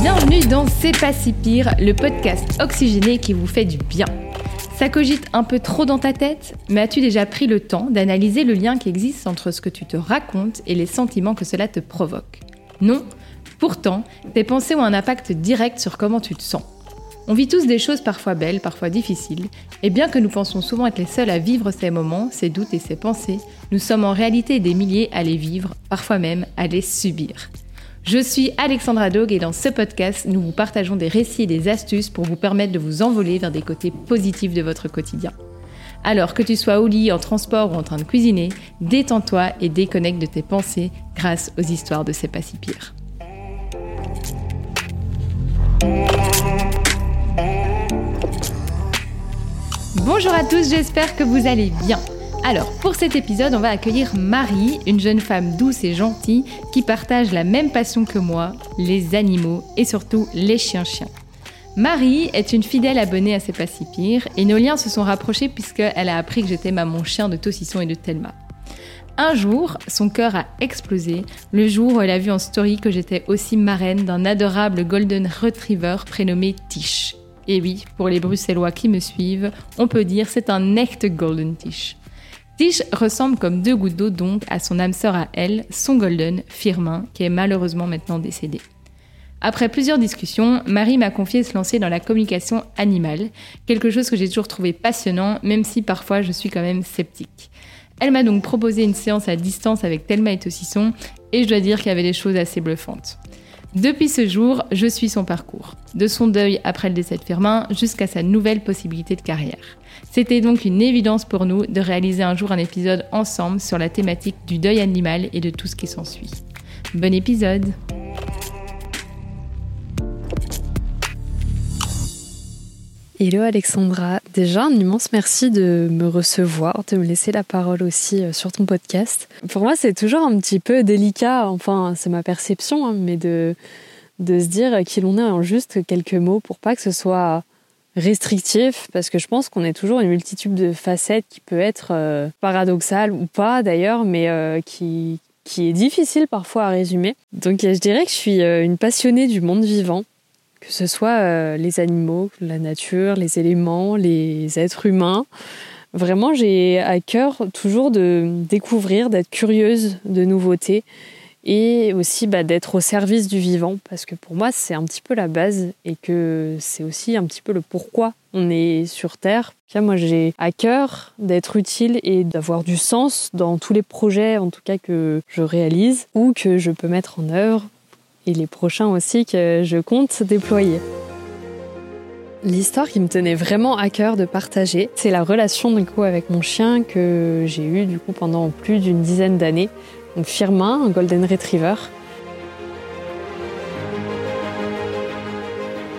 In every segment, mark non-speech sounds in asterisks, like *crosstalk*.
Bienvenue dans C'est pas si pire, le podcast oxygéné qui vous fait du bien. Ça cogite un peu trop dans ta tête, mais as-tu déjà pris le temps d'analyser le lien qui existe entre ce que tu te racontes et les sentiments que cela te provoque? Non? Pourtant, tes pensées ont un impact direct sur comment tu te sens. On vit tous des choses parfois belles, parfois difficiles, et bien que nous pensons souvent être les seuls à vivre ces moments, ces doutes et ces pensées, nous sommes en réalité des milliers à les vivre, parfois même à les subir. Je suis Alexandra Dog et dans ce podcast, nous vous partageons des récits et des astuces pour vous permettre de vous envoler vers des côtés positifs de votre quotidien. Alors que tu sois au lit, en transport ou en train de cuisiner, détends-toi et déconnecte de tes pensées grâce aux histoires de C'est pas si pire. Bonjour à tous, j'espère que vous allez bien. Alors, pour cet épisode, on va accueillir Marie, une jeune femme douce et gentille qui partage la même passion que moi, les animaux et surtout les chiens-chiens. Marie est une fidèle abonnée à C'est pas si et nos liens se sont rapprochés puisqu'elle a appris que j'étais maman chien de Tossisson et de Thelma. Un jour, son cœur a explosé, le jour où elle a vu en story que j'étais aussi marraine d'un adorable Golden Retriever prénommé Tish. Et oui, pour les Bruxellois qui me suivent, on peut dire c'est un echt Golden Tish. Tish ressemble comme deux gouttes d'eau donc à son âme sœur à elle, son Golden, Firmin, qui est malheureusement maintenant décédé. Après plusieurs discussions, Marie m'a confié se lancer dans la communication animale, quelque chose que j'ai toujours trouvé passionnant, même si parfois je suis quand même sceptique. Elle m'a donc proposé une séance à distance avec Thelma et Tossisson, et je dois dire qu'il y avait des choses assez bluffantes. Depuis ce jour, je suis son parcours, de son deuil après le décès de Firmin jusqu'à sa nouvelle possibilité de carrière. C'était donc une évidence pour nous de réaliser un jour un épisode ensemble sur la thématique du deuil animal et de tout ce qui s'ensuit. Bon épisode Hello Alexandra, déjà un immense merci de me recevoir, de me laisser la parole aussi euh, sur ton podcast. Pour moi c'est toujours un petit peu délicat, enfin c'est ma perception, hein, mais de, de se dire qui l'on est en juste quelques mots pour pas que ce soit restrictif, parce que je pense qu'on est toujours une multitude de facettes qui peut être euh, paradoxale ou pas d'ailleurs, mais euh, qui, qui est difficile parfois à résumer. Donc je dirais que je suis une passionnée du monde vivant que ce soit euh, les animaux, la nature, les éléments, les êtres humains. Vraiment, j'ai à cœur toujours de découvrir, d'être curieuse de nouveautés et aussi bah, d'être au service du vivant parce que pour moi c'est un petit peu la base et que c'est aussi un petit peu le pourquoi on est sur Terre. Moi j'ai à cœur d'être utile et d'avoir du sens dans tous les projets en tout cas que je réalise ou que je peux mettre en œuvre et les prochains aussi que je compte déployer. L'histoire qui me tenait vraiment à cœur de partager, c'est la relation du coup avec mon chien que j'ai eu du coup pendant plus d'une dizaine d'années. Donc Firmin, un golden retriever.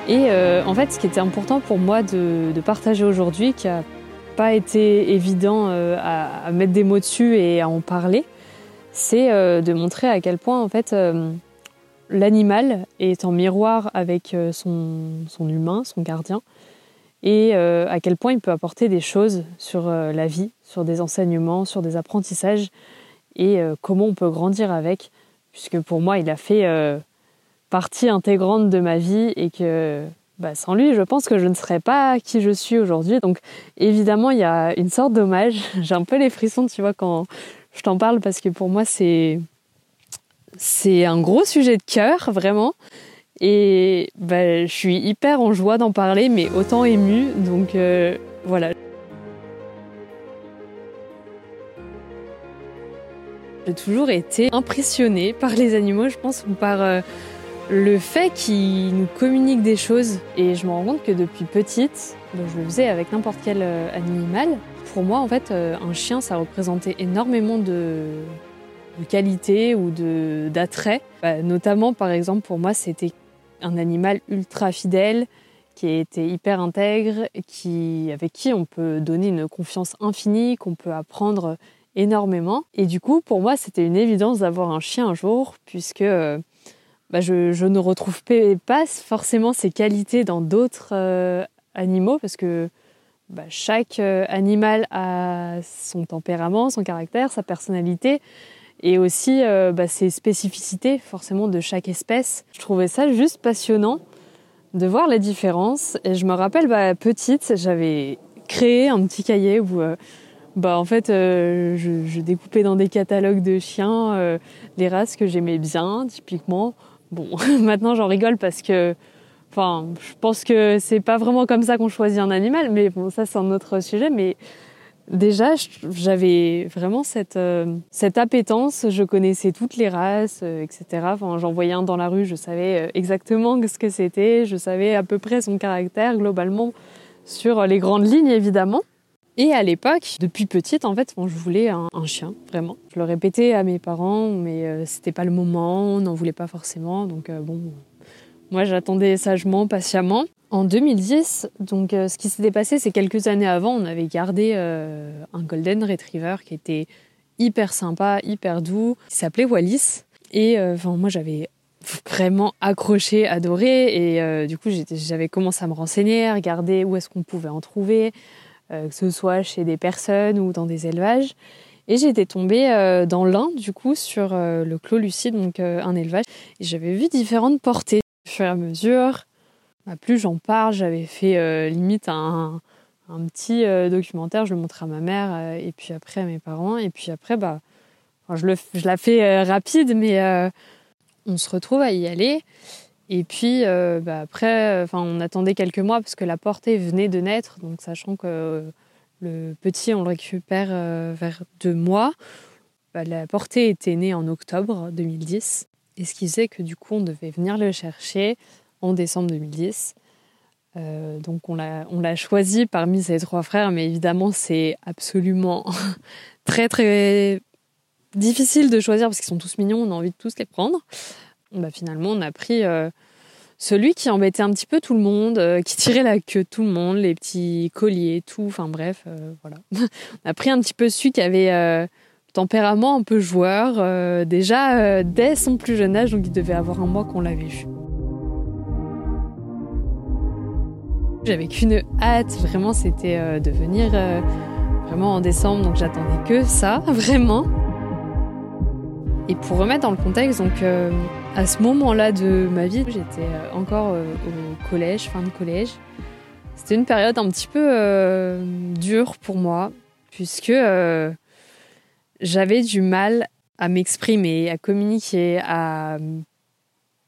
Et euh, en fait, ce qui était important pour moi de, partager aujourd'hui, qui n'a pas été évident euh, à, mettre des mots dessus et à en parler, c'est euh, de montrer à quel point en fait l'animal est en miroir avec euh, son, humain, son gardien, et euh, à quel point il peut apporter des choses sur euh, la vie, sur des enseignements, sur des apprentissages, et comment on peut grandir avec, puisque pour moi, il a fait partie intégrante de ma vie et que bah, sans lui, je pense que je ne serais pas qui je suis aujourd'hui. Donc évidemment, il y a une sorte d'hommage. *laughs* J'ai un peu les frissons, tu vois, quand je t'en parle, parce que pour moi, c'est c'est un gros sujet de cœur, vraiment. Et bah, je suis hyper en joie d'en parler, mais autant émue. Donc euh, voilà. J'ai toujours été impressionnée par les animaux, je pense, ou par euh, le fait qu'ils nous communiquent des choses. Et je me rends compte que depuis petite, je le faisais avec n'importe quel euh, animal. Pour moi, en fait, un chien, ça représentait énormément de, de qualité ou d'attrait. Bah, notamment, par exemple, pour moi, c'était un animal ultra fidèle, qui était hyper intègre, qui, avec qui on peut donner une confiance infinie, qu'on peut apprendre énormément. Et du coup, pour moi, c'était une évidence d'avoir un chien un jour, puisque bah, je, ne retrouve pas forcément ces qualités dans d'autres euh, animaux, parce que bah, chaque animal a son tempérament, son caractère, sa personnalité et aussi bah, ses spécificités forcément de chaque espèce. Je trouvais ça juste passionnant de voir les différences. Et je me rappelle, bah, petite, j'avais créé un petit cahier où, euh, bah, en fait, euh, je, découpais dans des catalogues de chiens euh, les races que j'aimais bien, typiquement. Bon, *laughs* maintenant j'en rigole parce que, enfin, je pense que c'est pas vraiment comme ça qu'on choisit un animal, mais bon, ça c'est un autre sujet. Mais déjà, j'avais vraiment cette, euh, cette appétence. Je connaissais toutes les races, euh, etc. J'en voyais un dans la rue, je savais euh, exactement ce que c'était. Je savais à peu près son caractère globalement sur les grandes lignes, évidemment. Et à l'époque, depuis petite, en fait, je voulais un, chien, vraiment. Je le répétais à mes parents, mais c'était pas le moment, on n'en voulait pas forcément. Donc bon, moi j'attendais sagement, patiemment. En 2010, donc euh, ce qui s'était passé, c'est quelques années avant, on avait gardé euh, un golden retriever qui était hyper sympa, hyper doux, qui s'appelait Wallis. Et euh, moi, j'avais vraiment accroché, adoré. Et du coup, j'avais commencé à me renseigner, à regarder où est-ce qu'on pouvait en trouver, que ce soit chez des personnes ou dans des élevages. Et j'étais tombée dans l'Ain, du coup, sur le Clos Lucide, donc un élevage. Et j'avais vu différentes portées au fur et à mesure. Bah, plus j'en parle, j'avais fait euh, limite un, petit euh, documentaire, je le montrais à ma mère euh, et puis après à mes parents. Et puis après, bah, je, le, je la fais rapide, mais on se retrouve à y aller. Et puis bah, après, on attendait quelques mois parce que la portée venait de naître, donc sachant que le petit, on le récupère vers deux mois. Bah, la portée était née en octobre 2010. Et ce qui faisait que du coup, on devait venir le chercher en décembre 2010. Euh, donc on l'a choisi parmi ses trois frères, mais évidemment c'est absolument *laughs* très très difficile de choisir parce qu'ils sont tous mignons, on a envie de tous les prendre. Bah, finalement on a pris euh, celui qui embêtait un petit peu tout le monde, euh, qui tirait la queue de tout le monde, les petits colliers, tout, enfin bref, voilà. *laughs* on a pris un petit peu celui qui avait tempérament un peu joueur, déjà dès son plus jeune âge, donc il devait avoir un mois qu'on l'avait vu. J'avais qu'une hâte, vraiment, c'était euh, de venir euh, vraiment en décembre, donc j'attendais que ça, *laughs* vraiment. Et pour remettre dans le contexte, donc euh, à ce moment-là de ma vie, j'étais encore au collège, fin de collège. C'était une période un petit peu dure pour moi, puisque j'avais du mal à m'exprimer, à communiquer, à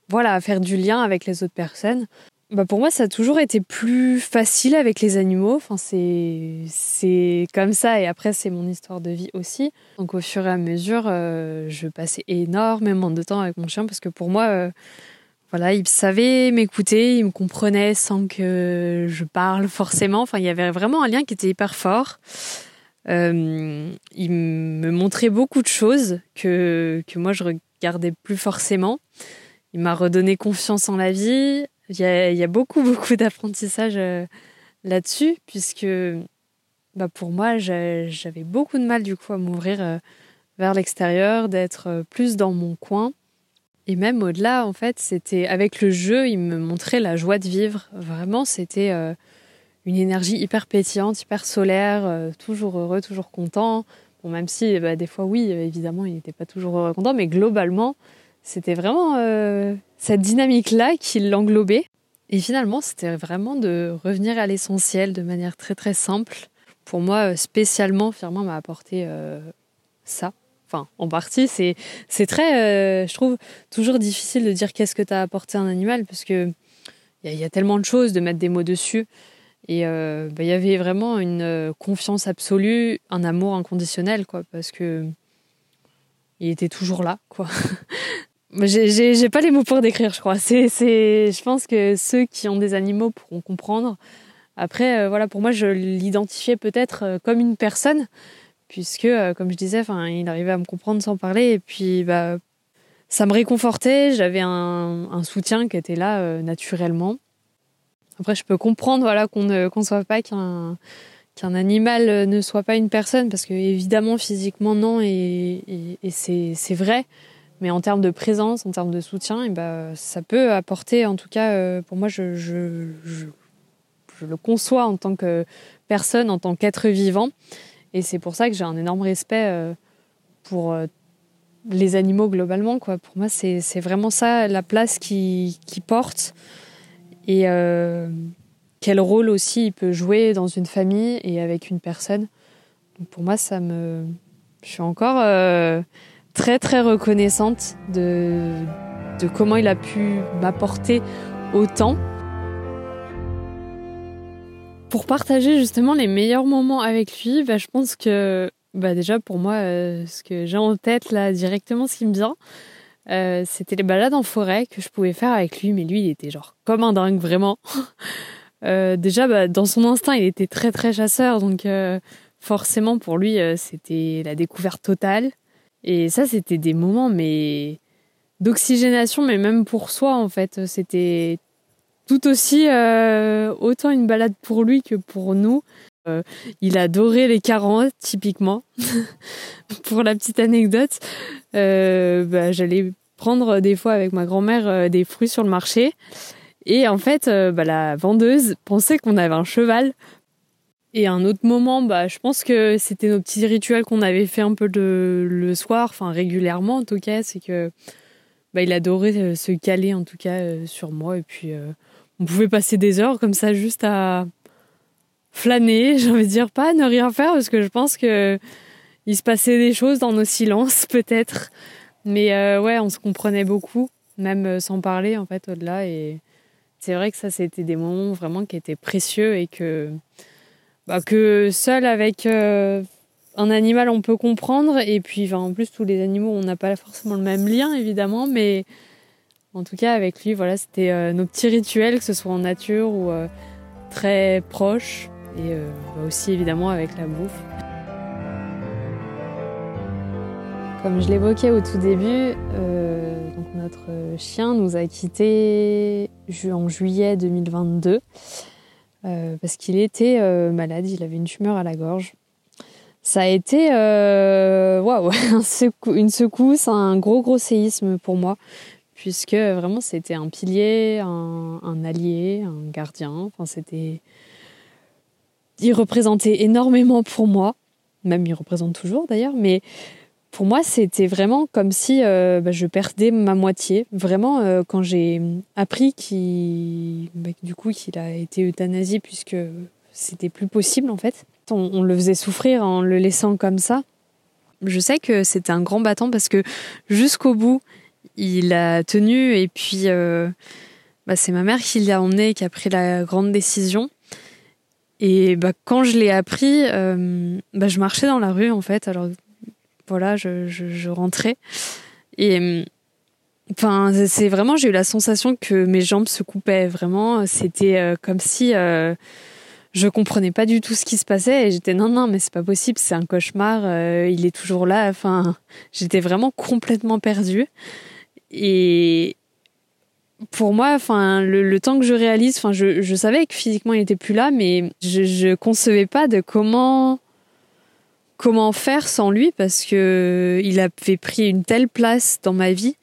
voilà, à faire du lien avec les autres personnes bah pour moi, ça a toujours été plus facile avec les animaux. Enfin, c'est, comme ça. Et après, c'est mon histoire de vie aussi. Donc, au fur et à mesure, euh, je passais énormément de temps avec mon chien parce que pour moi, euh, voilà, il savait m'écouter, il me comprenait sans que je parle forcément. Enfin, il y avait vraiment un lien qui était hyper fort. Euh, il me montrait beaucoup de choses que, que moi, je regardais plus forcément. Il m'a redonné confiance en la vie. Il y a, beaucoup, *laughs* beaucoup d'apprentissage euh, là-dessus, puisque bah, pour moi, j'avais beaucoup de mal du coup à m'ouvrir euh, vers l'extérieur, d'être plus dans mon coin. Et même au-delà, en fait, c'était avec le jeu, il me montrait la joie de vivre. Vraiment, c'était une énergie hyper pétillante, hyper solaire, toujours heureux, toujours content. Bon, même si bah, des fois, oui, évidemment, il n'était pas toujours heureux, content, mais globalement, c'était vraiment euh, cette dynamique-là qui l'englobait. Et finalement, c'était vraiment de revenir à l'essentiel de manière très très simple. Pour moi, euh, spécialement, Firmin m'a apporté euh, ça. Enfin, en partie, c'est, très, je trouve, toujours difficile de dire qu'est-ce que tu as apporté à un animal parce que il y, a tellement de choses de mettre des mots dessus. Et bah, il y avait vraiment une confiance absolue, un amour inconditionnel, quoi, parce que il était toujours là, quoi. *laughs* J'ai pas les mots pour décrire, je crois. C'est, je pense que ceux qui ont des animaux pourront comprendre. Après, euh, voilà, pour moi, je l'identifiais peut-être euh, comme une personne, puisque, euh, comme je disais, il arrivait à me comprendre sans parler, et puis, bah, ça me réconfortait. J'avais un, soutien qui était là naturellement. Après, je peux comprendre, voilà, qu'on ne conçoive pas qu'un qu'un animal ne soit pas une personne, parce que évidemment, physiquement, non, et, et, c'est vrai. Mais en termes de présence, en termes de soutien, et eh ben, ça peut apporter, en tout cas, euh, pour moi, je, je, le conçois en tant que personne, en tant qu'être vivant. Et c'est pour ça que j'ai un énorme respect euh, pour euh, les animaux globalement. Quoi. Pour moi, c'est vraiment ça la place qu'il qui porte et euh, quel rôle aussi il peut jouer dans une famille et avec une personne. Pour moi, ça me, je suis encore très très reconnaissante de, de comment il a pu m'apporter autant pour partager justement les meilleurs moments avec lui, bah, je pense que bah, déjà pour moi, euh, ce que j'ai en tête là directement, ce qui me vient, euh, c'était les balades en forêt que je pouvais faire avec lui, mais lui il était genre comme un dingue vraiment. *laughs* Euh, déjà bah, dans son instinct il était très très chasseur, donc forcément pour lui c'était la découverte totale. Et ça c'était des moments mais d'oxygénation, mais même pour soi en fait, c'était tout aussi euh, autant une balade pour lui que pour nous. Euh, il adorait les carottes, typiquement. *laughs* pour la petite anecdote, euh, bah, j'allais prendre des fois avec ma grand-mère des fruits sur le marché. Et en fait, bah, la vendeuse pensait qu'on avait un cheval. Et un autre moment, bah, je pense que c'était nos petits rituels qu'on avait fait un peu de, le soir, enfin régulièrement en tout cas, c'est que il adorait se caler en tout cas sur moi et puis on pouvait passer des heures comme ça juste à flâner, *laughs* j'ai envie de dire pas ne rien faire parce que je pense que il se passait des choses dans nos silences *laughs* peut-être. Mais euh, ouais, on se comprenait beaucoup, même euh, sans parler en fait au-delà. Et c'est vrai que ça, c'était des moments vraiment qui étaient précieux et que, bah, que seul avec euh, un animal on peut comprendre. Et puis, en plus, tous les animaux, on n'a pas forcément le même lien évidemment, mais en tout cas, avec lui, voilà, c'était nos petits rituels, que ce soit en nature ou très proches, et euh, bah, aussi évidemment avec la bouffe. Comme je l'évoquais au tout début, donc notre chien nous a quittés en juillet 2022 parce qu'il était malade, il avait une tumeur à la gorge. Ça a été waouh, *laughs* une secousse, un gros gros séisme pour moi puisque vraiment c'était un pilier, un, allié, un gardien. Enfin, c'était. Il représentait énormément pour moi, même il représente toujours d'ailleurs, mais pour moi c'était vraiment comme si euh, bah, je perdais ma moitié. Vraiment, euh, quand j'ai appris qu'il, bah, qu'il a été euthanasié puisque c'était plus possible en fait. on le faisait souffrir en le laissant comme ça. Je sais que c'était un grand battant parce que jusqu'au bout, il a tenu et puis euh, bah, c'est ma mère qui l'a emmené, qui a pris la grande décision. Et bah, quand je l'ai appris, euh, bah, je marchais dans la rue en fait. Alors voilà, je, je, rentrais et enfin c'est vraiment j'ai eu la sensation que mes jambes se coupaient. Vraiment, c'était euh, comme si je comprenais pas du tout ce qui se passait et j'étais non non mais c'est pas possible, c'est un cauchemar. il est toujours là. Enfin, j'étais vraiment complètement perdue. Et pour moi, enfin, le, temps que je réalise, enfin, je, savais que physiquement il était plus là, mais je, je concevais pas de comment comment faire sans lui parce que il avait pris une telle place dans ma vie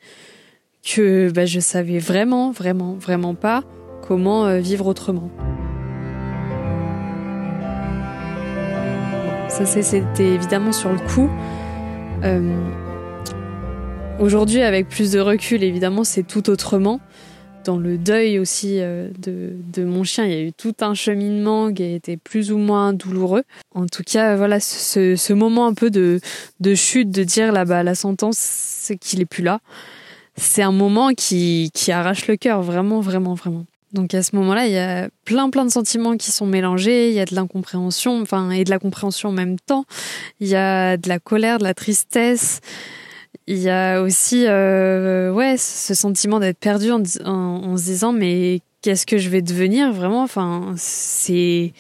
que bah, je savais vraiment, vraiment, vraiment pas comment euh, vivre autrement. Ça, c'était évidemment sur le coup. Euh, Aujourd'hui, avec plus de recul, évidemment, c'est tout autrement. Dans le deuil aussi euh, de, de, mon chien, il y a eu tout un cheminement qui a été plus ou moins douloureux. En tout cas, voilà, ce, ce moment un peu de, de chute, de dire là-bas la sentence, c'est qu'il est plus là. C'est un moment qui, qui arrache le cœur, vraiment, vraiment, vraiment. Donc à ce moment-là, il y a plein plein de sentiments qui sont mélangés, il y a de l'incompréhension, enfin et de la compréhension en même temps. Il y a de la colère, de la tristesse, il y a aussi euh, ouais ce sentiment d'être perdu en, se disant mais qu'est-ce que je vais devenir vraiment? Enfin c'est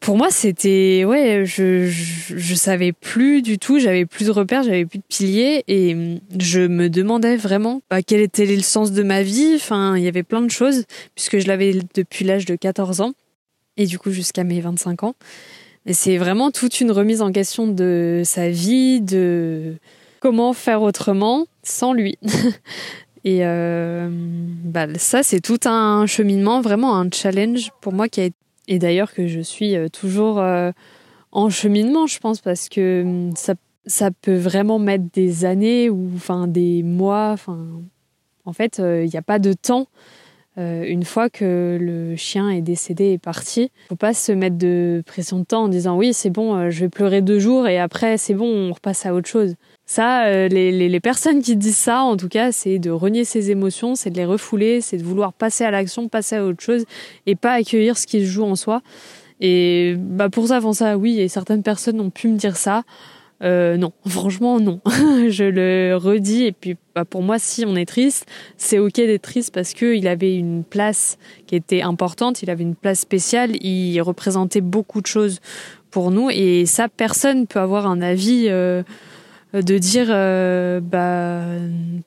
pour moi c'était ouais je, je, savais plus du tout j'avais plus de repères j'avais plus de piliers et je me demandais vraiment quel était le sens de ma vie. Enfin il y avait plein de choses puisque je l'avais depuis l'âge de 14 ans et du coup jusqu'à mes 25 ans et c'est vraiment toute une remise en question de sa vie, de comment faire autrement sans lui. *laughs* Et bah, ça, c'est tout un cheminement, vraiment un challenge pour moi qui a et d'ailleurs que je suis toujours en cheminement, je pense, parce que hum, ça, ça peut vraiment mettre des années ou enfin des mois. Enfin, en fait, il n'y a pas de temps euh, une fois que le chien est décédé et parti, faut pas se mettre de pression de temps en disant oui c'est bon, euh, je vais pleurer deux jours et après c'est bon, on repasse à autre chose. Ça, euh, les, les, les, personnes qui disent ça, en tout cas, c'est de renier ses émotions, c'est de les refouler, c'est de vouloir passer à l'action, passer à autre chose et pas accueillir ce qui se joue en soi. Et bah pour ça, avant ça, oui, et certaines personnes ont pu me dire ça. Euh, non, *laughs* franchement non. *laughs* je le redis et puis bah, pour moi si on est triste, c'est ok d'être triste parce que il avait une place qui était importante, il avait une place spéciale, il représentait beaucoup de choses pour nous et ça personne peut avoir un avis euh, de dire euh, bah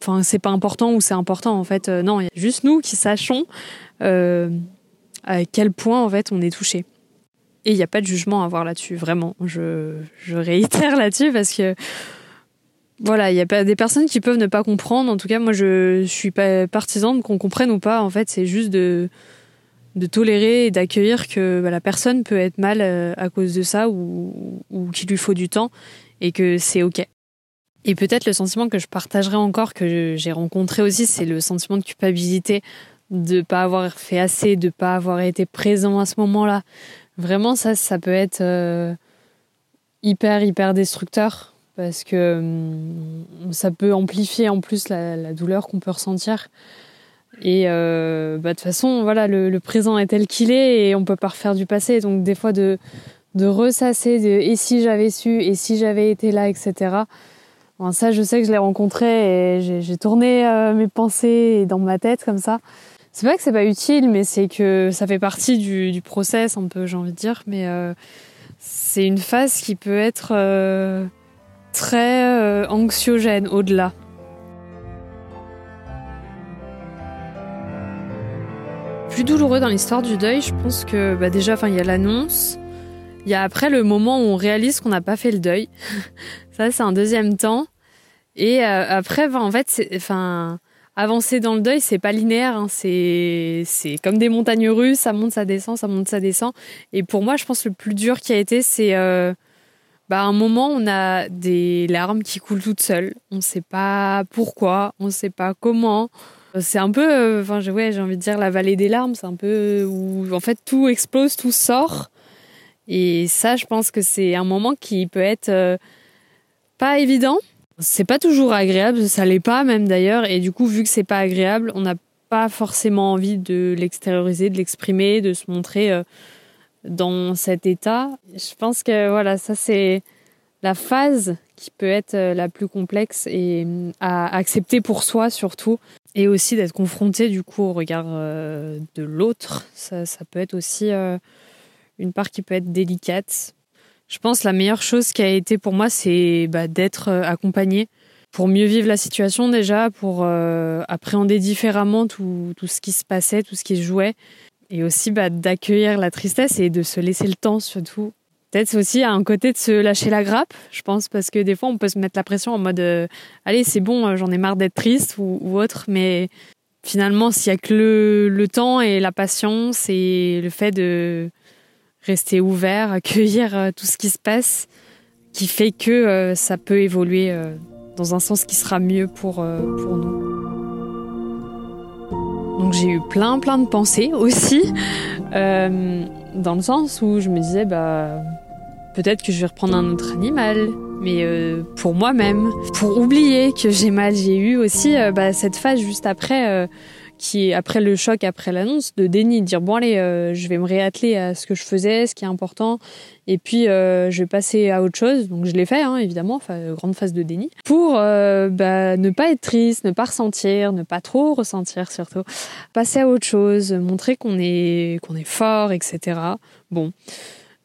enfin c'est pas important ou c'est important en fait non il y a juste nous qui sachons à quel point en fait on est touché. Et il n'y a pas de jugement à avoir là-dessus, vraiment. Je, réitère *laughs* là-dessus parce que voilà, il y a pas des personnes qui peuvent ne pas comprendre. En tout cas, moi, je suis pas partisane qu'on comprenne ou pas. En fait, c'est juste de de tolérer et d'accueillir que bah, la personne peut être mal euh, à cause de ça ou, ou qu'il lui faut du temps et que c'est ok. Et peut-être le sentiment que je partagerai encore, que j'ai rencontré aussi, c'est le sentiment de culpabilité de pas avoir fait assez, de pas avoir été présent à ce moment-là, Vraiment, ça, ça peut être euh, hyper, hyper destructeur parce que hum, ça peut amplifier en plus la, douleur qu'on peut ressentir. Et euh, bah, de toute façon, voilà, le, présent est tel qu'il est et on peut pas refaire du passé. Donc des fois de, ressasser, de et si j'avais su, et si j'avais été là, etc. Ça, je sais que je l'ai rencontré et j'ai tourné euh, mes pensées dans ma tête comme ça. C'est pas que c'est pas utile, mais c'est que ça fait partie du, process, un peu, j'ai envie de dire. Mais euh, c'est une phase qui peut être euh, très euh, anxiogène au-delà. Plus douloureux dans l'histoire du deuil, je pense que bah déjà, il y a l'annonce. Il y a après le moment où on réalise qu'on n'a pas fait le deuil. *laughs* Ça, c'est un deuxième temps. Et après, en fait, c'est, avancer dans le deuil, c'est pas linéaire. Hein. C'est comme des montagnes russes, ça monte, ça descend, ça monte, ça descend. Et pour moi, je pense que le plus dur qui a été, c'est euh, bah, un moment, on a des larmes qui coulent toutes seules. On sait pas pourquoi, on sait pas comment. C'est un peu, euh, enfin, ouais, j'ai envie de dire la vallée des larmes. C'est un peu où en fait tout explose, tout sort. Et ça, je pense que c'est un moment qui peut être euh, pas évident c'est pas toujours agréable, ça l'est pas même d'ailleurs, et du coup, vu que c'est pas agréable, on n'a pas forcément envie de l'extérioriser, de l'exprimer, de se montrer euh, dans cet état. Je pense que voilà, ça c'est la phase qui peut être euh, la plus complexe et euh, à accepter pour soi surtout, et aussi d'être confronté du coup au regard de l'autre. Ça, ça, peut être aussi une part qui peut être délicate je pense la meilleure chose qui a été pour moi, c'est bah, d'être euh, accompagnée pour mieux vivre la situation déjà, pour euh, appréhender différemment tout, tout, ce qui se passait, tout ce qui se jouait, et aussi bah, d'accueillir la tristesse et de se laisser le temps surtout. Peut-être aussi à un côté de se lâcher la grappe, je pense, parce que des fois on peut se mettre la pression en mode euh, allez c'est bon, j'en ai marre d'être triste ou, ou, autre, mais finalement s'il y a que le, le temps et la patience et le fait de rester ouvert, accueillir euh, tout ce qui se passe, qui fait que euh, ça peut évoluer euh, dans un sens qui sera mieux pour, pour nous. Donc j'ai eu plein plein de pensées *laughs* aussi, dans le sens où je me disais bah peut-être que je vais reprendre un autre animal, mais pour moi-même, pour oublier que j'ai mal, j'ai eu aussi bah, cette phase juste après qui est après le choc, après l'annonce, de déni, de dire bon allez, euh, je vais me réatteler à ce que je faisais, ce qui est important, et puis euh, je vais passer à autre chose. Donc je l'ai fait, hein, évidemment, grande phase de déni, pour euh, bah, ne pas être triste, ne pas ressentir, ne pas trop ressentir surtout, passer à autre chose, montrer qu'on est qu'on est fort, etc. Bon,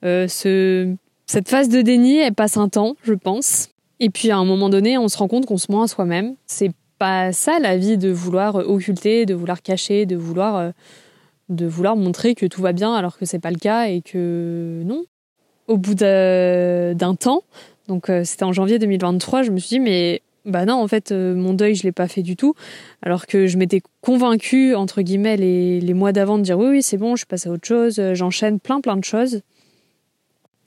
ce, cette phase de déni, elle passe un temps, je pense. Et puis à un moment donné, on se rend compte qu'on se ment à soi-même. Pas ça la vie de vouloir occulter, de vouloir cacher, de vouloir euh, de vouloir montrer que tout va bien alors que c'est pas le cas et que non. Au bout d'un temps, donc euh, c'était en janvier 2023, je me suis dit mais bah non, en fait, euh, mon deuil, je l'ai pas fait du tout. Alors que je m'étais convaincue, entre guillemets, les, les mois d'avant de dire oui, oui, c'est bon, je passe à autre chose, euh, j'enchaîne plein, plein de choses.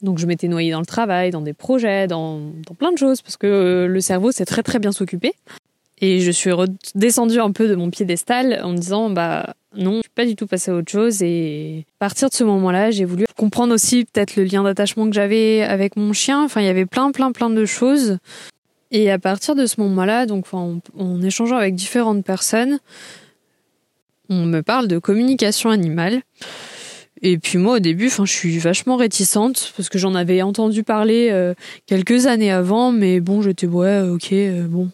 Donc je m'étais noyée dans le travail, dans des projets, dans, dans plein de choses, parce que euh, le cerveau sait très très bien s'occuper. Et je suis redescendue un peu de mon piédestal en me disant, bah non, je suis pas du tout passée à autre chose. Et à partir de ce moment-là, j'ai voulu comprendre aussi peut-être le lien d'attachement que j'avais avec mon chien. Enfin, il y avait plein, plein, plein de choses. Et à partir de ce moment-là, donc en, en échangeant avec différentes personnes, on me parle de communication animale. Et puis moi au début, enfin, je suis vachement réticente parce que j'en avais entendu parler euh, quelques années avant, mais bon, j'étais ouais, ok, euh, bon,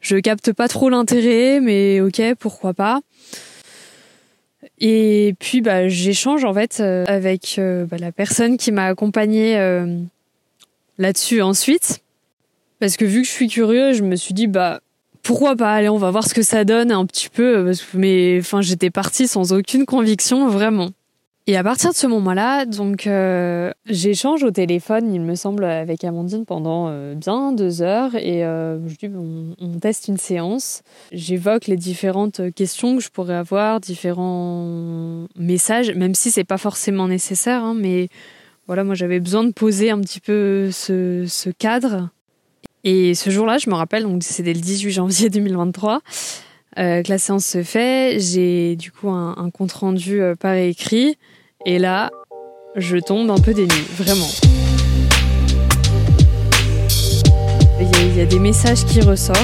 je capte pas trop l'intérêt, mais ok, pourquoi pas. Et puis bah j'échange en fait euh, avec euh, bah, la personne qui m'a accompagnée euh, là-dessus ensuite, parce que vu que je suis curieux, je me suis dit bah pourquoi pas allez on va voir ce que ça donne un petit peu parce que mais enfin j'étais partie sans aucune conviction vraiment et à partir de ce moment-là, donc euh, j'échange au téléphone, il me semble, avec Amandine pendant euh, bien deux heures et euh, je dis on, on, teste une séance. J'évoque les différentes questions que je pourrais avoir, différents messages, même si c'est pas forcément nécessaire, hein, mais voilà, moi j'avais besoin de poser un petit peu ce, ce cadre. Et ce jour-là, je me rappelle, donc c'était le 18 janvier *laughs* 2023. Euh, que la séance se fait, j'ai du coup un, compte rendu euh, par écrit, et là, je tombe un peu nues, vraiment. Il y, a, il y, a, des messages qui ressortent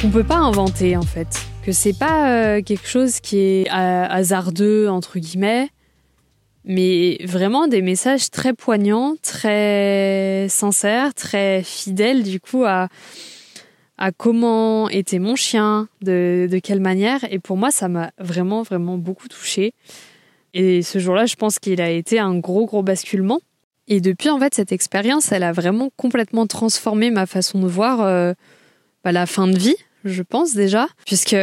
qu'on peut pas inventer en fait, que c'est pas euh, quelque chose qui est hasardeux entre guillemets, mais vraiment des messages très poignants, très sincères, très fidèles du coup à à comment était mon chien, de, de quelle manière. Et pour moi, ça m'a vraiment, vraiment beaucoup touchée. Et ce jour-là, je pense qu'il a été un gros, gros basculement. Et depuis, en fait, cette expérience, elle a vraiment complètement transformé ma façon de voir euh, bah, la fin de vie, je pense déjà, puisque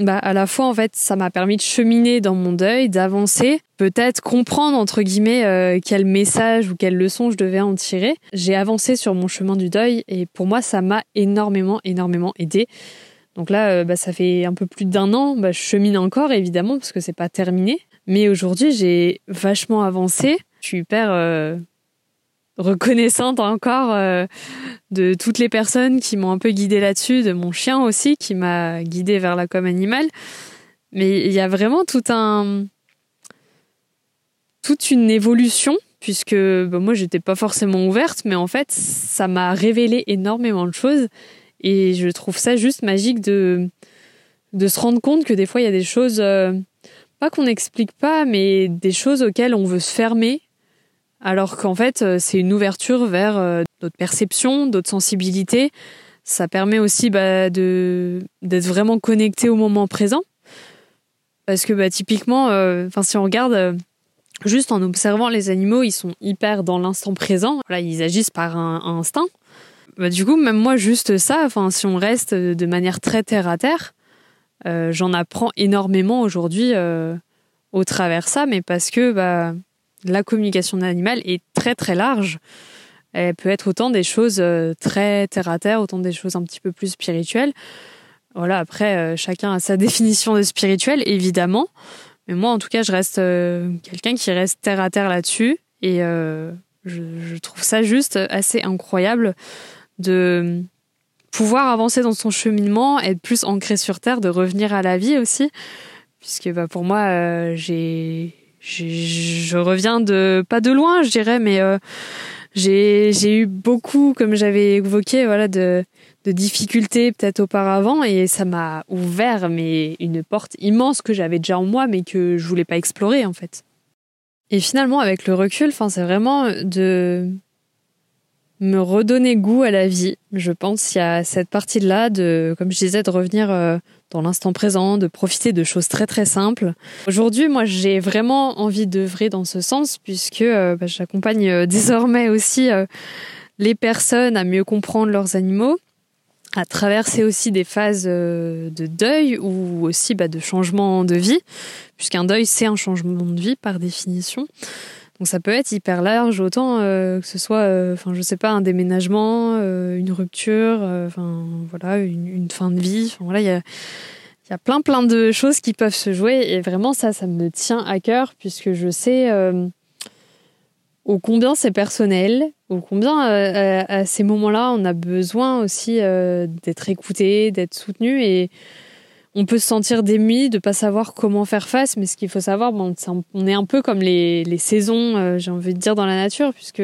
bah, à la fois, en fait, ça m'a permis de cheminer dans mon deuil, d'avancer, peut-être comprendre, entre guillemets, euh, quel message ou quelle leçon je devais en tirer. J'ai avancé sur mon chemin du deuil et pour moi, ça m'a énormément, énormément aidé. Donc là, euh, bah, ça fait un peu plus d'un an, bah, je chemine encore, évidemment, parce que c'est pas terminé. Mais aujourd'hui, j'ai vachement avancé. Je suis hyper euh, reconnaissante encore euh, de toutes les personnes qui m'ont un peu guidée là-dessus, de mon chien aussi qui m'a guidée vers la com animale. Mais il y a vraiment tout un toute une évolution puisque bah, moi j'étais pas forcément ouverte, mais en fait ça m'a révélé énormément de choses et je trouve ça juste magique de de se rendre compte que des fois il y a des choses euh, pas qu'on n'explique pas, mais des choses auxquelles on veut se fermer alors qu'en fait, euh, c'est une ouverture vers euh, d'autres perceptions, d'autres sensibilités. Ça permet aussi bah, de d'être vraiment connecté au moment présent. Parce que bah, typiquement, euh, enfin si on regarde juste en observant les animaux, ils sont hyper dans l'instant présent. Voilà, ils agissent par un, un instinct. Bah, du coup, même moi, juste ça, enfin si on reste de manière très terre à terre, euh, j'en apprends énormément aujourd'hui au travers ça, mais parce que bah la communication animale est très très large. Elle peut être autant des choses euh, très terre à terre, autant des choses un petit peu plus spirituelles. Voilà, après, euh, chacun a sa *laughs* définition de spirituel, évidemment. Mais moi, en tout cas, je reste euh, quelqu'un qui reste terre à terre là-dessus. Et je, trouve ça juste assez incroyable de pouvoir avancer dans son cheminement, être plus ancré sur terre, de revenir à la vie aussi. Puisque bah, pour moi, j'ai je reviens de pas de loin, je dirais, mais euh, j'ai j'ai eu beaucoup, comme j'avais évoqué, voilà, de de difficultés peut-être auparavant, et ça m'a ouvert mais une porte immense que j'avais déjà en moi, mais que je voulais pas explorer en fait. Et finalement, avec le recul, enfin, c'est vraiment de me redonner goût à la vie. Je pense il y a cette partie-là de, comme je disais, de revenir euh, dans l'instant présent, de profiter de choses très très simples. Aujourd'hui, moi, j'ai vraiment envie d'œuvrer dans ce sens puisque euh, bah, j'accompagne euh, désormais aussi euh, les personnes à mieux comprendre leurs animaux, à traverser aussi des phases de deuil ou aussi bah, de changement de vie, puisqu'un deuil c'est un changement de vie par définition. Donc ça peut être hyper large, autant que ce soit, enfin je sais pas, un déménagement, une rupture, enfin voilà, une, fin de vie. Voilà, il y a y a plein plein de choses qui peuvent se jouer et vraiment ça, ça me tient à cœur puisque je sais euh, au combien c'est personnel, au combien euh, à, ces moments-là on a besoin aussi euh, d'être écouté, d'être soutenu et on peut se sentir démis, de pas savoir comment faire face, mais ce qu'il faut savoir, bon, on est un peu comme les, les saisons, j'ai envie de dire, dans la nature, puisque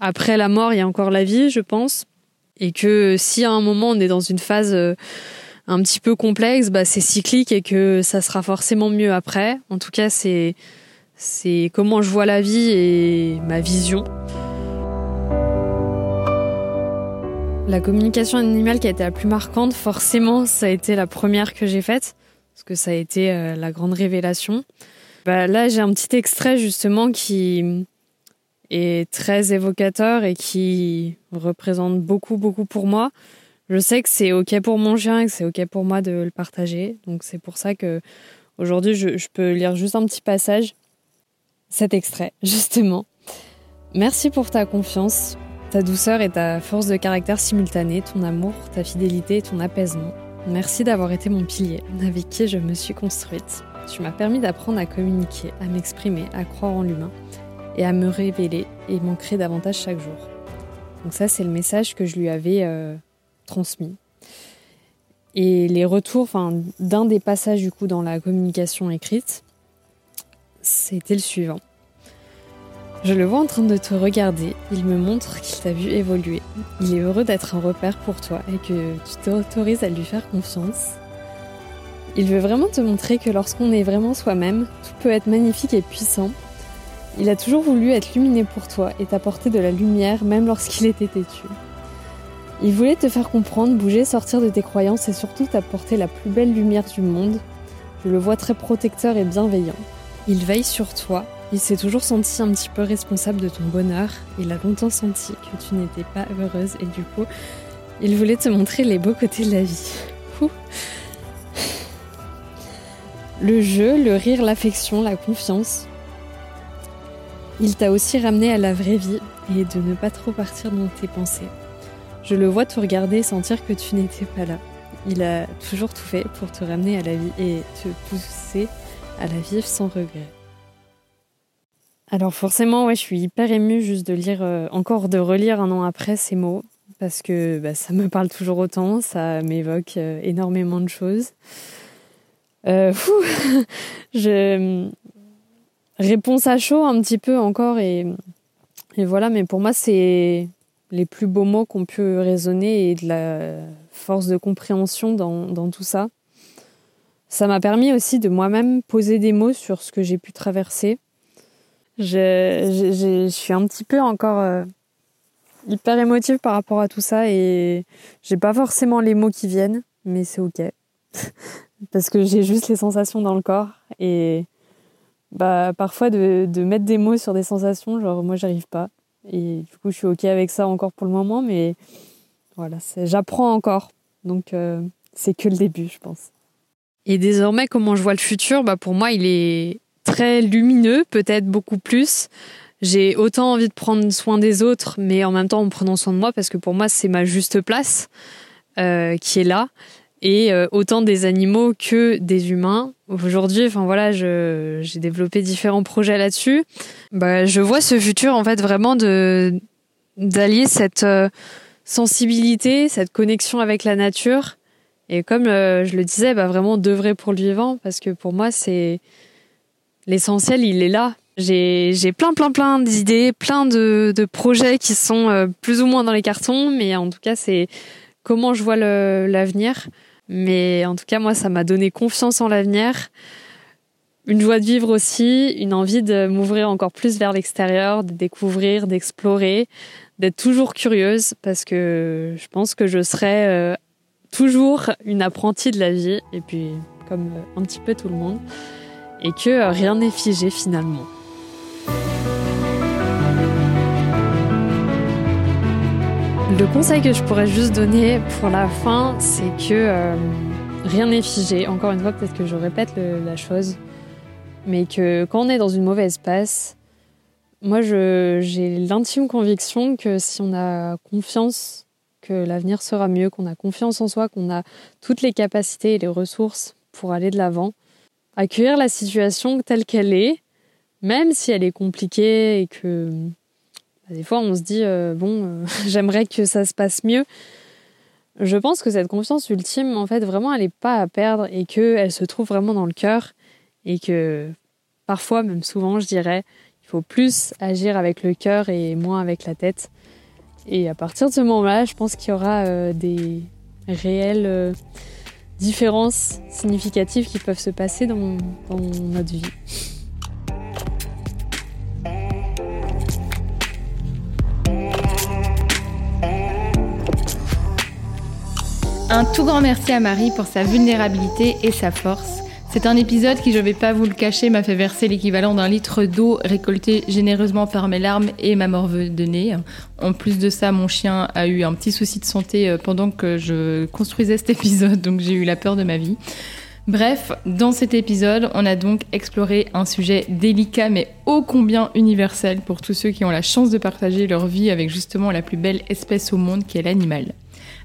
après la mort, il y a encore la vie, je pense, et que si à un moment on est dans une phase un petit peu complexe, bah, c'est cyclique et que ça sera forcément mieux après. En tout cas, c'est c'est comment je vois la vie et ma vision. La communication animale qui a été la plus marquante, forcément, ça a été la première que j'ai faite, parce que ça a été euh, la grande révélation. Bah, là, j'ai un petit extrait justement qui est très évocateur et qui représente beaucoup, beaucoup pour moi je sais que c'est ok pour mon chien et que c'est ok pour moi de le partager. Donc c'est pour ça que aujourd'hui je, peux lire juste un petit passage, cet extrait *laughs* justement. Merci pour ta confiance, ta douceur et ta force de caractère simultanée, ton amour, ta fidélité et ton apaisement. Merci d'avoir été mon pilier, avec qui je me suis construite. Tu m'as permis d'apprendre à communiquer, à m'exprimer, à croire en l'humain et à me révéler et m'ancrer davantage chaque jour. Donc ça, c'est le message que je lui avais euh, transmis. Et les retours, d'un des passages du coup dans la communication écrite, c'était le suivant. Je le vois en train de te regarder, il me montre qu'il t'a vu évoluer. Il est heureux d'être un repère pour toi et que tu t'autorises à lui faire confiance. Il veut vraiment te montrer que lorsqu'on est vraiment soi-même, tout peut être magnifique et puissant. Il a toujours voulu être lumineux pour toi et t'apporter de la lumière même lorsqu'il était têtu. Il voulait te faire comprendre, bouger, sortir de tes croyances et surtout t'apporter la plus belle lumière du monde. Je le vois très protecteur et bienveillant. Il veille sur toi. Il s'est toujours senti un petit peu responsable de ton bonheur. Il a longtemps senti que tu n'étais pas heureuse et du coup, il voulait te montrer les beaux côtés de la vie. Le jeu, le rire, l'affection, la confiance. Il t'a aussi ramené à la vraie vie et de ne pas trop partir dans tes pensées. Je le vois te regarder et sentir que tu n'étais pas là. Il a toujours tout fait pour te ramener à la vie et te pousser à la vivre sans regret. Alors forcément, ouais, je suis hyper émue juste de lire, euh, encore de relire un an après ces mots, parce que bah, ça me parle toujours autant, ça m'évoque euh, énormément de choses. Euh, *laughs* je réponse à chaud un petit peu encore et, et voilà, mais pour moi c'est les plus beaux mots qu'on peut résonner et de la force de compréhension dans, dans tout ça. Ça m'a permis aussi de moi-même poser des mots sur ce que j'ai pu traverser. Je, suis un petit peu encore euh, hyper émotive par rapport à tout ça et j'ai pas forcément les mots qui viennent, mais c'est ok. *laughs* Parce que j'ai juste les sensations dans le corps et bah parfois de, de mettre des mots sur des sensations, genre moi j'arrive pas. Et du coup, je suis OK avec ça encore pour le moment, mais voilà, j'apprends encore. Donc, euh, c'est que le début, je pense. Et désormais, comment je vois le futur? Bah Pour moi, il est lumineux, peut-être beaucoup plus. J'ai autant envie de prendre soin des autres, mais en même temps en prenant soin de moi, parce que pour moi, c'est ma juste place euh, qui est là et euh, autant des animaux que des humains. Aujourd'hui, enfin voilà, j'ai développé différents projets là-dessus. Bah, je vois ce futur en fait vraiment de d'allier cette euh, sensibilité, cette connexion avec la nature. Et comme je le disais, bah, vraiment d'œuvrer pour le vivant, parce que pour moi, c'est l'essentiel, il est là. J'ai plein, plein, plein d'idées, plein de, de projets qui sont plus ou moins dans les cartons, mais en tout cas, c'est comment je vois l'avenir. Mais en tout cas, moi, ça m'a donné confiance en l'avenir, une joie de vivre aussi, une envie de m'ouvrir encore plus vers l'extérieur, de découvrir, d'explorer, d'être toujours curieuse parce que je pense que je serai euh, toujours une apprentie de la vie et puis comme euh, un petit peu tout le monde et que euh, rien n'est figé finalement. Le conseil que je pourrais juste donner pour la fin, c'est que euh, rien n'est figé. Encore une fois, peut-être que je répète la chose, mais que quand on est dans une mauvaise passe, Moi, j'ai l'intime conviction que si on a confiance que l'avenir sera mieux, qu'on a confiance en soi, qu'on a toutes les capacités et les ressources pour aller de l'avant, accueillir la situation telle qu'elle est, même si elle est compliquée et que bah, des fois on se dit euh, bon, euh, *laughs* j'aimerais que ça se passe mieux. Je pense que cette confiance ultime, en fait, vraiment, elle n'est pas à perdre et qu'elle se trouve vraiment dans le cœur et que parfois, même souvent, je dirais, il faut plus agir avec le cœur et moins avec la tête. Et à partir de ce moment-là, je pense qu'il y aura euh, des réelles différences significatives qui peuvent se passer dans, notre vie. Un tout grand merci à Marie pour sa vulnérabilité et sa force. C'est un épisode qui, je vais pas vous le cacher, m'a fait verser l'équivalent d'un litre d'eau récolté généreusement par mes larmes et ma morve de nez. En plus de ça, mon chien a eu un petit souci de santé euh, pendant que je construisais cet épisode, donc j'ai eu la peur de ma vie. Bref, dans cet épisode, on a donc exploré un sujet délicat mais ô combien universel pour tous ceux qui ont la chance de partager leur vie avec justement la plus belle espèce au monde qui est l'animal.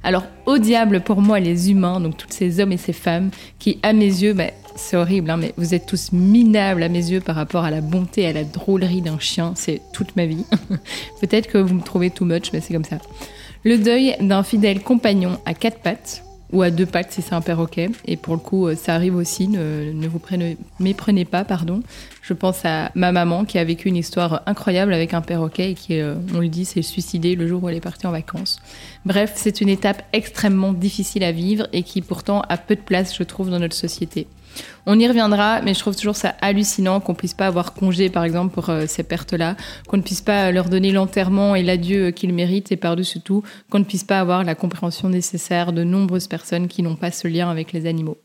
Alors, au diable pour moi, les humains, donc tous ces hommes et ces femmes, qui, à mes yeux, bah, c'est horrible, hein, mais vous êtes tous minables à mes yeux par rapport à la bonté à la drôlerie d'un chien. C'est toute ma vie. *laughs* Peut-être que vous me trouvez too much, mais c'est comme ça. Le deuil d'un fidèle compagnon à quatre pattes, ou à deux pattes si c'est un perroquet. Et pour le coup, euh, ça arrive aussi, ne, vous méprenez pas, pardon. Je pense à ma maman qui a vécu une histoire incroyable avec un perroquet et qui, euh, on lui dit, s'est suicidée le jour où elle est partie en vacances. Bref, c'est une étape extrêmement difficile à vivre et qui pourtant a peu de place, je trouve, dans notre société. On y reviendra, mais je trouve toujours ça hallucinant qu'on puisse pas avoir congé, par exemple, pour euh, ces pertes-là, qu'on ne puisse pas leur donner l'enterrement et l'adieu qu'ils méritent, et par-dessus tout, qu'on ne puisse pas avoir la compréhension nécessaire de nombreuses personnes qui n'ont pas ce lien avec les animaux.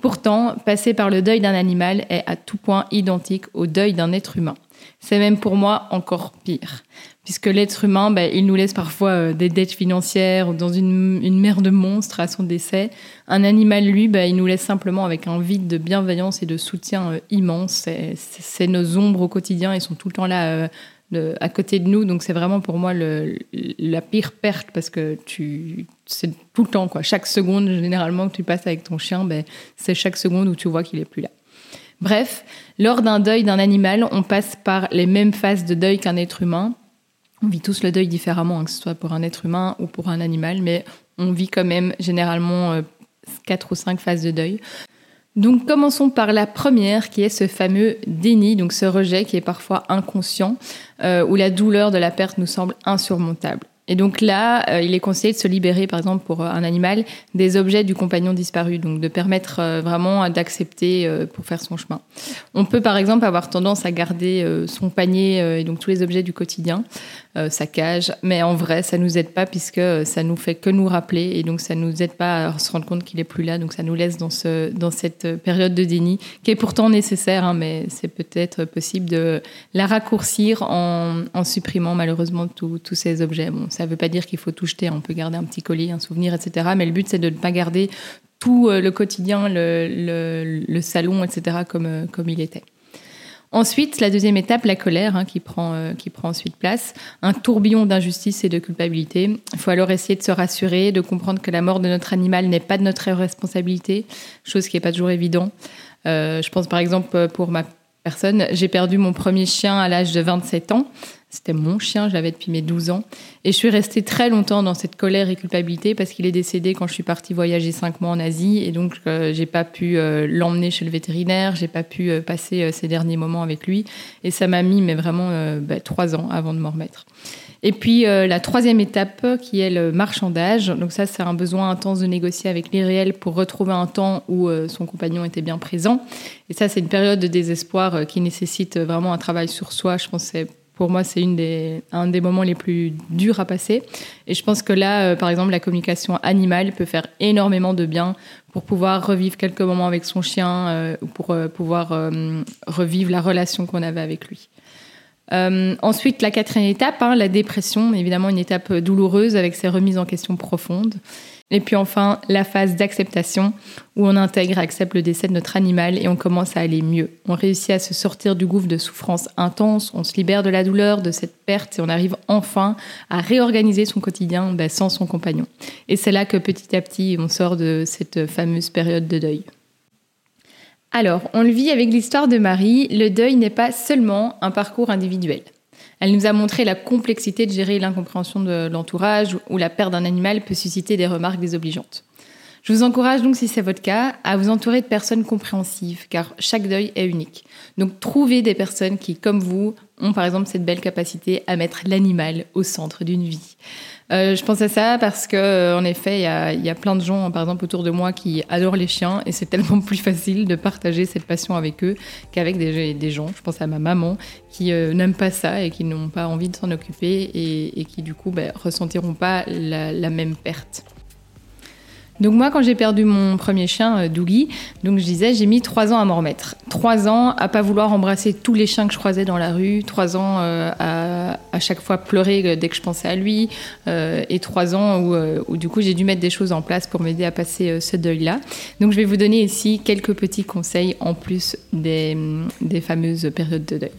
Pourtant, passer par le deuil d'un animal est à tout point identique au deuil d'un être humain. C'est même pour moi encore pire puisque l'être humain, bah, il nous laisse parfois euh, des dettes financières ou dans une, mer de monstres à son décès. Un animal, lui, bah, il nous laisse simplement avec un vide de bienveillance et de soutien euh, immense. C'est nos ombres au quotidien, ils sont tout le temps là euh, à côté de nous, donc c'est vraiment pour moi la pire perte parce que tu, c'est tout le temps quoi. Chaque seconde généralement que tu passes avec ton chien, bah, c'est chaque seconde où tu vois qu'il est plus là. Bref, lors d'un deuil d'un animal, on passe par les mêmes phases de deuil qu'un être humain. On vit tous le deuil différemment, hein, que ce soit pour un être humain ou pour un animal, mais on vit quand même généralement euh, quatre ou cinq phases de deuil. Donc commençons par la première qui est ce fameux déni, donc ce rejet qui est parfois inconscient, euh, où la douleur de la perte nous semble insurmontable. Et donc là, euh, il est conseillé de se libérer, par exemple, pour un animal, des objets du compagnon disparu, donc de permettre vraiment d'accepter pour faire son chemin. On peut, par exemple, avoir tendance à garder son panier et donc tous les objets du quotidien, euh, sa cage. Mais en vrai, ça nous aide pas puisque ça nous fait que nous rappeler et donc ça nous aide pas à se rendre compte qu'il est plus là. Donc ça nous laisse dans ce dans cette période de déni qui est pourtant nécessaire, hein, mais c'est peut-être possible de la raccourcir en, en supprimant malheureusement tous ces objets. Veut pas dire qu'il faut tout jeter. On peut garder un petit colis, un souvenir, etc. Mais le but c'est de ne pas garder tout euh, le quotidien, le salon, etc. comme euh, comme il était. Ensuite, la deuxième étape, la colère, hein, qui, prend, euh, qui prend ensuite place, un tourbillon d'injustice et de culpabilité. Il faut alors essayer de se rassurer, de comprendre que la mort de notre animal n'est pas de notre responsabilité, chose qui n'est pas toujours évident. Euh, je pense par exemple pour ma personne, j'ai perdu mon premier chien à l'âge de 27 ans. C'était mon chien, je l'avais depuis mes 12 ans. Et je suis restée très longtemps dans cette colère et culpabilité parce qu'il est décédé quand je suis partie voyager cinq mois en Asie. Et donc, euh, j'ai pas pu euh, l'emmener chez le vétérinaire, j'ai pas pu euh, passer ces derniers moments avec lui. Et ça m'a mis, mais vraiment, bah, trois ans avant de m'en remettre. Et puis, la troisième étape qui est le marchandage. Donc, ça, c'est un besoin intense de négocier avec l'irréel pour retrouver un temps où son compagnon était bien présent. Et ça, c'est une période de désespoir qui nécessite vraiment un travail sur soi. Je pense que pour moi, c'est des, un des moments les plus durs à passer. Et je pense que là, euh, par exemple, la communication animale peut faire énormément de bien pour pouvoir revivre quelques moments avec son chien euh, ou pour euh, pouvoir revivre la relation qu'on avait avec lui. ensuite, la quatrième étape, hein, la dépression, évidemment une étape douloureuse avec ses remises en question profondes. Et puis enfin, la phase d'acceptation, où on intègre et accepte le décès de notre animal et on commence à aller mieux. On réussit à se sortir du gouffre de souffrance intense, on se libère de la douleur, de cette perte, et on arrive enfin à réorganiser son quotidien ben, sans son compagnon. Et c'est là que petit à petit, on sort de cette fameuse période de deuil. Alors, on le vit avec l'histoire de Marie, le deuil n'est pas seulement un parcours individuel. Elle nous a montré la complexité de gérer l'incompréhension de l'entourage où la perte d'un animal peut susciter des remarques désobligeantes. Je vous encourage donc, si c'est votre cas, à vous entourer de personnes compréhensives, car chaque deuil est unique. Donc trouvez des personnes qui, comme vous, ont par exemple cette belle capacité à mettre l'animal au centre d'une vie. Euh, je pense à ça parce que, euh, en effet, il y a, plein de gens, par exemple, autour de moi qui adorent les chiens et c'est tellement *laughs* plus facile de partager cette passion avec eux qu'avec des, gens. Je pense à ma maman qui euh, n'aime pas ça et qui n'ont pas envie de s'en occuper et, qui, du coup, ben, ressentiront pas la même perte. Donc moi, quand j'ai perdu mon premier chien, euh, Dougie, donc je disais, j'ai mis trois ans à m'en remettre. Trois ans à pas vouloir embrasser tous les chiens que je croisais dans la rue. Trois ans euh, à, à chaque fois pleurer euh, dès que je pensais à lui. et trois ans où, où du coup j'ai dû mettre des choses en place pour m'aider à passer ce deuil-là. Donc je vais vous donner ici quelques petits conseils en plus des, des fameuses périodes de deuil.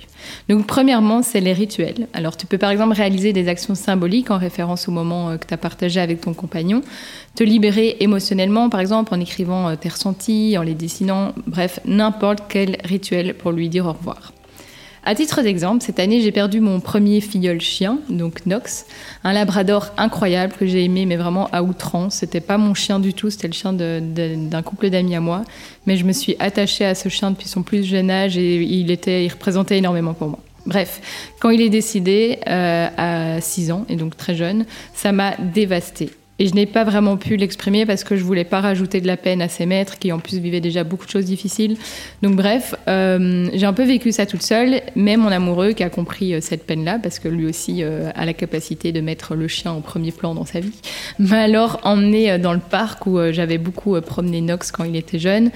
Donc premièrement, c'est les rituels. Alors tu peux par exemple réaliser des actions symboliques en référence au moment que tu as partagé avec ton compagnon te libérer émotionnellement, par exemple en écrivant euh, tes en les dessinant, bref, n'importe quel rituel pour lui dire au revoir. À titre d'exemple, cette année, j'ai perdu mon premier filleul chien, donc Nox, un labrador incroyable que j'ai aimé, mais vraiment à outrance. C'était pas mon chien du tout, c'était le chien d'un couple d'amis à moi. Mais je me suis attachée à ce chien depuis son plus jeune âge et il, était, il représentait énormément pour moi. Bref, quand il est décidé euh, à 6 ans, et donc très jeune, ça m'a dévastée. Et je n'ai pas vraiment pu l'exprimer parce que je voulais pas rajouter de la peine à ses maîtres qui en plus vivaient déjà beaucoup de choses difficiles. Donc bref, euh, j'ai un peu vécu ça toute seule, mais mon amoureux qui a compris euh, cette peine-là parce que lui aussi euh, a la capacité de mettre le chien au premier plan dans sa vie, *laughs* m'a alors emmené dans le parc où j'avais beaucoup promené Nox quand il était jeune.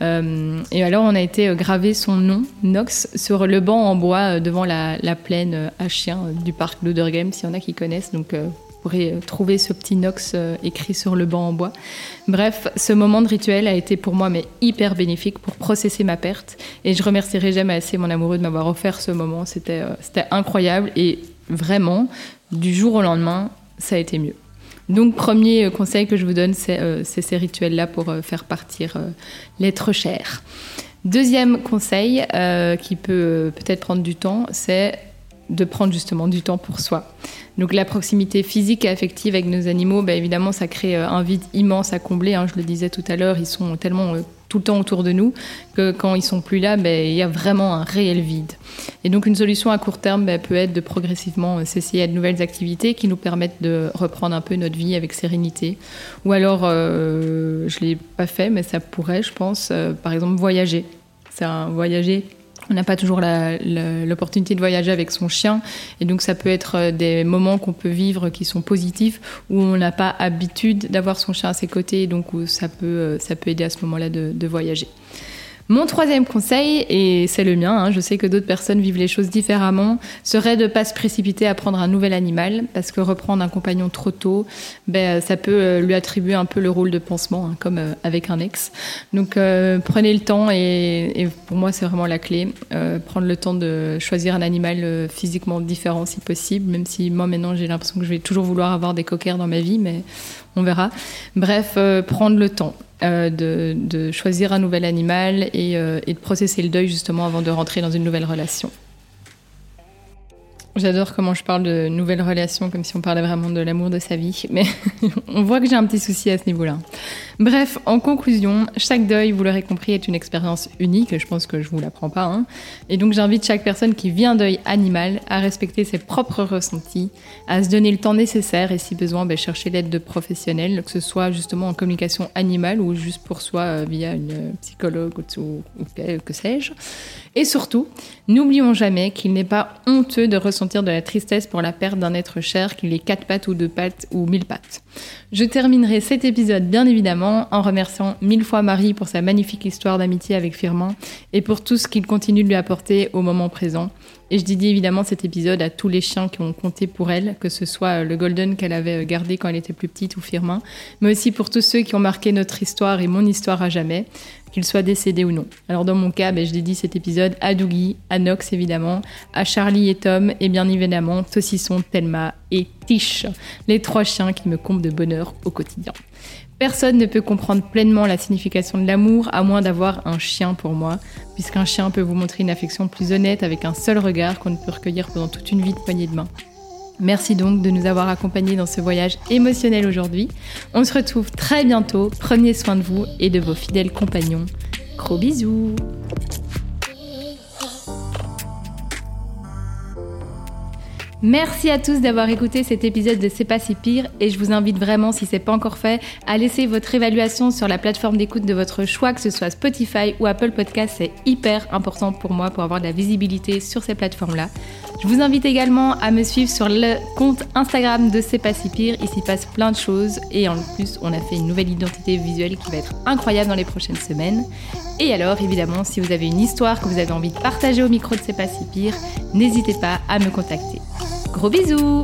et alors on a été gravé son nom, Nox, sur le banc en bois devant la, plaine à chien du parc Game, s'il y en a qui connaissent. Donc pourrez euh, trouver ce petit nox euh, écrit sur le banc en bois. Bref, ce moment de rituel a été pour moi mais hyper bénéfique pour processer ma perte et je remercierai jamais assez mon amoureux de m'avoir offert ce moment. C'était euh, c'était incroyable et vraiment, du jour au lendemain, ça a été mieux. Donc, premier conseil que je vous donne, c'est ces rituels-là pour faire partir l'être cher. Deuxième conseil qui peut peut-être prendre du temps, c'est de prendre justement du temps pour soi. Donc la proximité physique et affective avec nos animaux, bah, évidemment, ça crée euh, un vide immense à combler. Hein. je le disais tout à l'heure, ils sont tellement euh, tout le temps autour de nous que quand ils sont plus là, bah, il y a vraiment un réel vide. Et donc une solution à court terme bah, peut être de progressivement euh, s'essayer à de nouvelles activités qui nous permettent de reprendre un peu notre vie avec sérénité. Ou alors, je ne l'ai pas fait, mais ça pourrait, je pense, par exemple, voyager. C'est un voyager on n'a pas toujours l'opportunité de voyager avec son chien. Et donc, ça peut être euh, des moments qu'on peut vivre qui sont positifs, où on n'a pas habitude d'avoir son chien à ses côtés. Donc, où ça peut, euh, ça peut aider à ce moment-là de voyager. Mon troisième conseil, et c'est le mien, hein, je sais que d'autres personnes vivent les choses différemment, serait de ne pas se précipiter à prendre un nouvel animal, parce que reprendre un compagnon trop tôt, ben, ça peut euh, lui attribuer un peu le rôle de pansement, hein, comme euh, avec un ex. Donc euh, prenez le temps, et, pour moi c'est vraiment la clé, prendre le temps de choisir un animal physiquement différent si possible, même si moi maintenant j'ai l'impression que je vais toujours vouloir avoir des coquers dans ma vie, mais on verra. Bref, prendre le temps. Euh, de, choisir un nouvel animal euh, et de processer le deuil justement avant de rentrer dans une nouvelle relation. J'adore comment je parle de nouvelles relations comme si on parlait vraiment de l'amour de sa vie, mais *laughs* on voit que j'ai un petit souci à ce niveau-là. Bref, en conclusion, chaque deuil, vous l'aurez compris, est une expérience unique, je pense que je vous l'apprends pas. Hein. Et donc j'invite chaque personne qui vit un deuil animal à respecter ses propres ressentis, à se donner le temps nécessaire et si besoin, ben, chercher l'aide de professionnels, que ce soit justement en communication animale ou juste pour soi euh, via une psychologue ou, ou que sais-je. Et surtout, n'oublions jamais qu'il n'est pas honteux de ressentir de la tristesse pour la perte d'un être cher, qu'il ait quatre pattes ou deux pattes ou mille pattes. Je terminerai cet épisode bien évidemment en remerciant mille fois Marie pour sa magnifique histoire d'amitié avec Firmin et pour tout ce qu'il continue de lui apporter au moment présent. Et je dédie évidemment cet épisode à tous les chiens qui ont compté pour elle, que ce soit le Golden qu'elle avait gardé quand elle était plus petite ou Firmin, mais aussi pour tous ceux qui ont marqué notre histoire et mon histoire à jamais, qu'ils soient décédés ou non. Alors dans mon cas, ben, je dédie cet épisode à Dougie, à Nox évidemment, à Charlie et Tom, et bien évidemment Tossisson, Thelma et Tish, les trois chiens qui me comblent de bonheur au quotidien. Personne ne peut comprendre pleinement la signification de l'amour à moins d'avoir un chien pour moi, puisqu'un chien peut vous montrer une affection plus honnête avec un seul regard qu'on ne peut recueillir pendant toute une vie de poignée de main. Merci donc de nous avoir accompagnés dans ce voyage émotionnel aujourd'hui. On se retrouve très bientôt. Prenez soin de vous et de vos fidèles compagnons. Gros bisous Merci à tous d'avoir écouté cet épisode de C'est pas si pire et je vous invite vraiment, si c'est pas encore fait, à laisser votre évaluation sur la plateforme d'écoute de votre choix, que ce soit Spotify ou Apple Podcast. C'est hyper important pour moi pour avoir de la visibilité sur ces plateformes-là. Je vous invite également à me suivre sur le compte Instagram de C'est pas si pire. Il s'y passe plein de choses et en plus, on a fait une nouvelle identité visuelle qui va être incroyable dans les prochaines semaines. Et alors, évidemment, si vous avez une histoire que vous avez envie de partager au micro de C'est pas si pire, n'hésitez pas à me contacter. Gros bisous